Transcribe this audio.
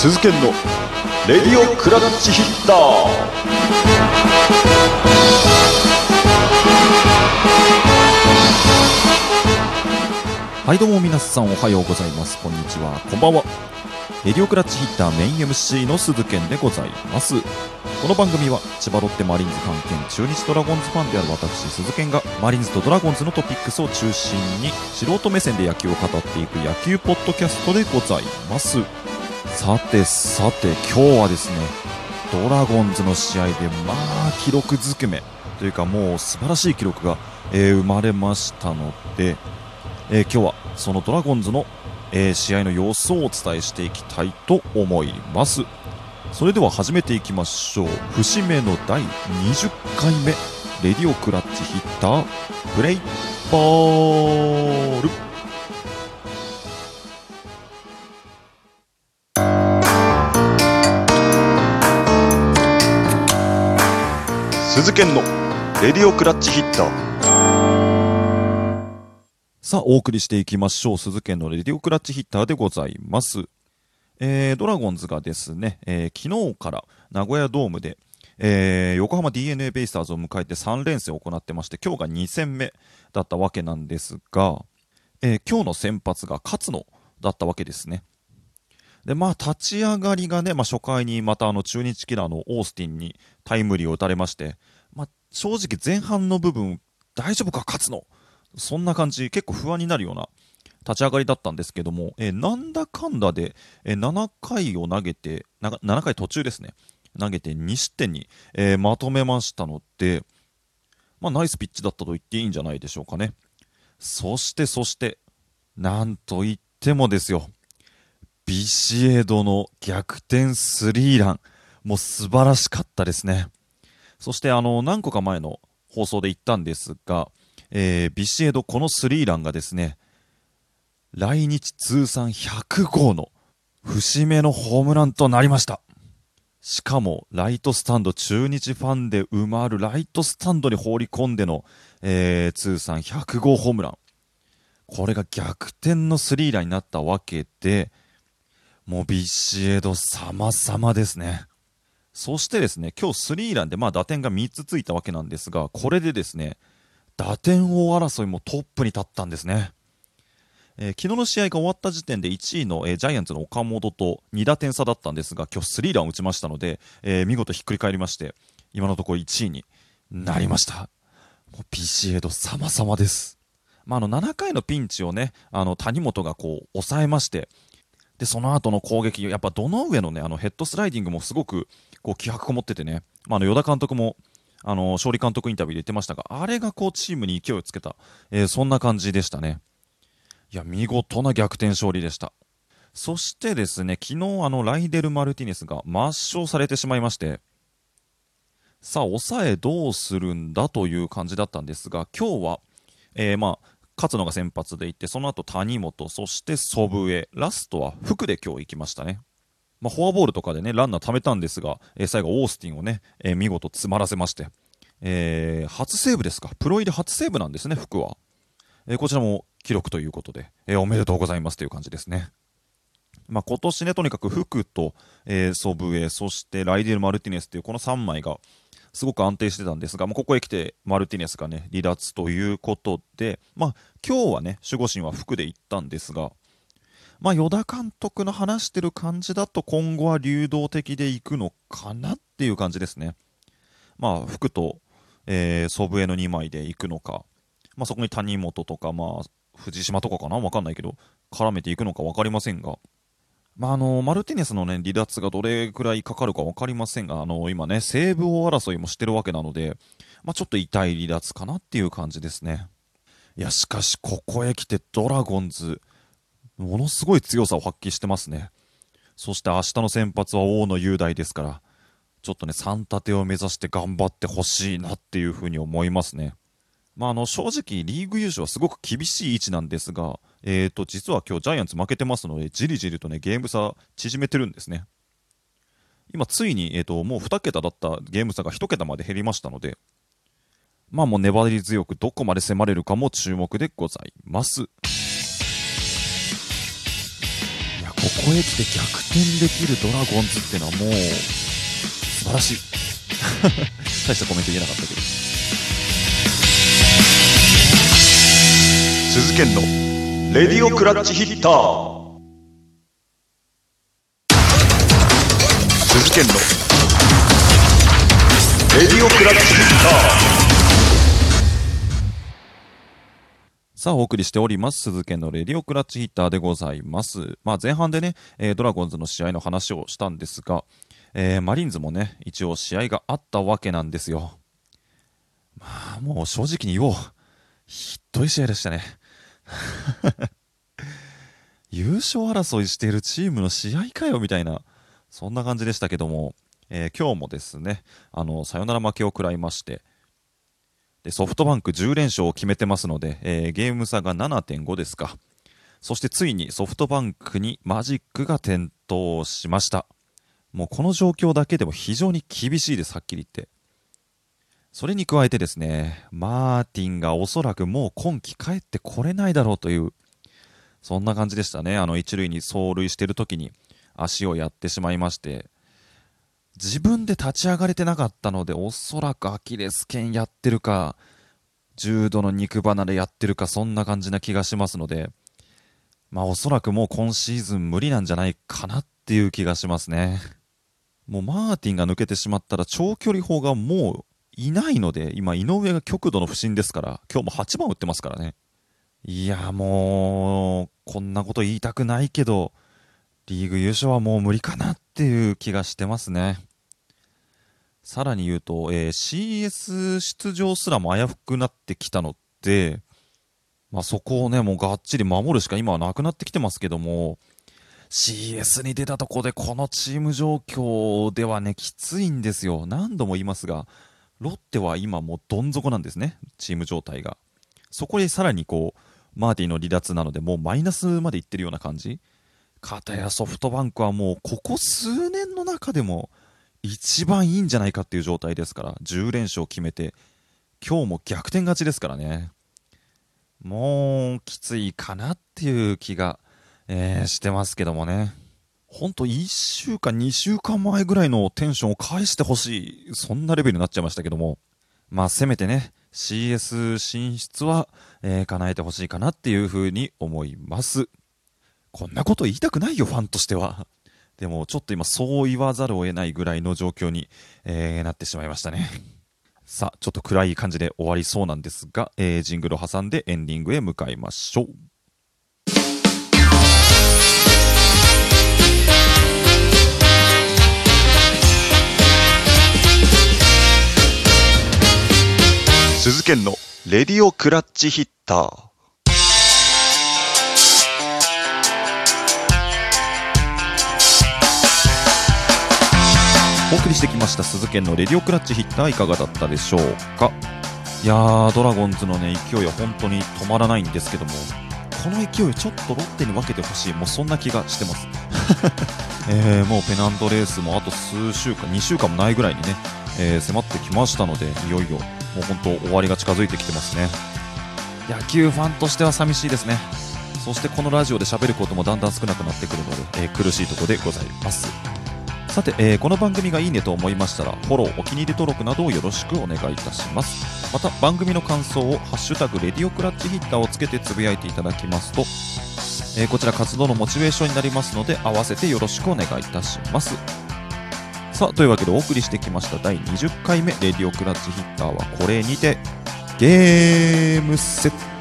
鈴研の。レディオクラッチヒッター。はいどうも皆さんおはようございます。こんにちは。こんばんは。レディオクラッチヒッターメイン MC の鈴健でございます。この番組は千葉ロッテマリーンズ関係中日ドラゴンズファンである私鈴健がマリンズとドラゴンズのトピックスを中心に素人目線で野球を語っていく野球ポッドキャストでございます。さてさて今日はですねドラゴンズの試合でまあ記録ずくめというかもう素晴らしい記録が、えー生まれましたので、えー今日はそのドラゴンズの、えー試合の様子をお伝えしていきたいと思います。それでは始めていきましょう。節目の第20回目。レディオクラッチヒッタープレイボール。鈴研のレディオクラッチヒッター。さあお送りしていきましょう。鈴研のレディオクラッチヒッターでございます。えードラゴンズがですね、えー昨日から名古屋ドームで、えー横浜 d n a ベイスターズを迎えて3連戦を行ってまして今日が2戦目だったわけなんですが、えー今日の先発が勝野だったわけですね。でまあ立ち上がりがね、まあ、初回にまたあの中日キラーのオースティンにタイムリーを打たれまして、まあ、正直前半の部分大丈夫か勝野そんな感じ結構不安になるような立ち上がりだったんですけども、えーなんだかんだで、えー7回を投げて、7回途中ですね、投げて2失点に、えーまとめましたので、まあ、ナイスピッチだったと言っていいんじゃないでしょうかね。そして、そして、なんと言ってもですよ、ビシエドの逆転スリーラン、もう素晴らしかったですね。そして、あの、何個か前の放送で言ったんですが、えービシエド、このスリーランがですね、来日通算100号の節目のホームランとなりました。しかも、ライトスタンド、中日ファンで埋まるライトスタンドに放り込んでの、えー通算100号ホームラン。これが逆転のスリーランになったわけで、もうビシエド様々ですね。そしてですね、今日スリーランでまあ打点が3つついたわけなんですが、これでですね、打点王争いもトップに立ったんですね。えー昨日の試合が終わった時点で1位の、えージャイアンツの岡本と2打点差だったんですが、今日スリーランを打ちましたので、えー見事ひっくり返りまして、今のところ1位になりました。もうビシエド様々です。まあ、あの7回のピンチをね、あの谷本がこう抑えまして、でその後の攻撃、やっぱどの上のね、あのヘッドスライディングもすごくこう気迫こもっててね、まあ、あの与田監督もあの勝利監督インタビューで言ってましたが、あれがこうチームに勢いをつけた、えーそんな感じでしたね。いや、見事な逆転勝利でした。そしてですね、昨日あのライデル・マルティネスが抹消されてしまいまして、さあ、抑えどうするんだという感じだったんですが、今日は、えーまあ、勝野が先発で行って、その後谷本、そして祖父江、ラストは福で今日行きましたね。まあ、フォアボールとかでね、ランナー貯めたんですが、えー最後、オースティンをね、えー見事詰まらせまして、えー初セーブですか、プロ入り初セーブなんですね、福は。えこちらも記録ということで、えおめでとうございますという感じですね。まあ、今年ね、とにかく福と、え祖父江、そしてライデル・マルティネスというこの3枚がすごく安定してたんですが、まあ、ここへ来てマルティネスがね、離脱ということで、まあ、今日はね、守護神は福で行ったんですが、まあ、与田監督の話してる感じだと今後は流動的でいくのかなっていう感じですね。まあ、福と、え祖父江の2枚で行くのか、まあ、そこに谷本とか、まあ、藤島とかかな？わかんないけど、絡めていくのか分かりませんが、まあ、あのマルティネスの、ね、離脱がどれくらいかかるか分かりませんが、あの今ね、西武王争いもしてるわけなので、まあ、ちょっと痛い離脱かなっていう感じですね。いや、しかし、ここへ来てドラゴンズ、ものすごい強さを発揮してますね。そして明日の先発は大野雄大ですから、ちょっとね、3立てを目指して頑張ってほしいなっていうふうに思いますね。まあ、あの正直、リーグ優勝はすごく厳しい位置なんですが、えー、と実は今日ジャイアンツ負けてますので、じりじりと、ね、ゲーム差縮めてるんですね。今、ついに、えー、ともう2桁だったゲーム差が1桁まで減りましたので、まあもう粘り強くどこまで迫れるかも注目でございます。いや、ここへ来て逆転できるドラゴンズっていうのはもう素晴らしい 大したコメント言えなかったけど鈴研のレディオクラッチヒッター鈴研のレディオクラッチヒッタさあ、お送りしております。鈴研のレディオクラッチヒッターでございます。まあ、前半でね、えードラゴンズの試合の話をしたんですが、えーマリーンズもね、一応試合があったわけなんですよ。まあ、もう正直に言おう。ひどい試合でしたね。優勝争いしているチームの試合かよみたいな、そんな感じでしたけども、えー今日もですね、あの、サヨナラ負けを食らいまして、でソフトバンク10連勝を決めてますので、えーゲーム差が7.5ですか。そしてついにソフトバンクにマジックが点灯しました。もうこの状況だけでも非常に厳しいです、はっきり言って。それに加えてですね、マーティンがおそらくもう今季帰ってこれないだろうという、そんな感じでしたね。あの一塁に走塁してる時に足をやってしまいまして、自分で立ち上がれてなかったので、おそらくアキレス腱やってるか、重度の肉離れやってるか、そんな感じな気がしますので、まあおそらくもう今シーズン無理なんじゃないかなっていう気がしますね。もうマーティンが抜けてしまったら長距離砲がもういないので、今井上が極度の不振ですから、今日も8番打ってますからね。いやもう、こんなこと言いたくないけど、リーグ優勝はもう無理かなっていう気がしてますね。さらに言うと、えー CS 出場すらも危うくなってきたので、まあ、そこをね、もうがっちり守るしか今はなくなってきてますけども、CS に出たとこでこのチーム状況ではね、きついんですよ。何度も言いますが、ロッテは今もうどん底なんですね、チーム状態が。そこでさらにこう、マーティの離脱なので、もうマイナスまでいってるような感じ。かたやソフトバンクはもうここ数年の中でも一番いいんじゃないかっていう状態ですから、10連勝決めて、今日も逆転勝ちですからね。もうきついかなっていう気が、えーしてますけどもね。ほんと1週間、2週間前ぐらいのテンションを返してほしい、そんなレベルになっちゃいましたけども。まあせめてね、CS 進出は、えー叶えてほしいかなっていうふうに思います。こんなこと言いたくないよ、ファンとしては。でも、ちょっと今、そう言わざるを得ないぐらいの状況に、えーなってしまいましたね。さあ、ちょっと暗い感じで終わりそうなんですが、えージングルを挟んでエンディングへ向かいましょう。鈴研のレディオクラッチヒッター。お送りしてきました鈴研のレディオクラッチヒッター。いかがだったでしょうか？いやードラゴンズのね勢いは本当に止まらないんですけどもこの勢いちょっとロッテに分けてほしいもうそんな気がしてます。えー、もうペナントレースもあと数週間2週間もないぐらいにね、えー迫ってきましたのでいよいよもう本当終わりが近づいてきてますね。野球ファンとしては寂しいですね。そしてこのラジオで喋ることもだんだん少なくなってくるので、えー苦しいところでございます。さて、えーこの番組がいいねと思いましたらフォローお気に入り登録などをよろしくお願いいたします。また番組の感想を「ハッシュタグレディオクラッチヒッター」をつけてつぶやいていただきますと、えーこちら活動のモチベーションになりますので合わせてよろしくお願いいたします。さあというわけでお送りしてきました第20回目レディオクラッチヒッターはこれにてゲームセット。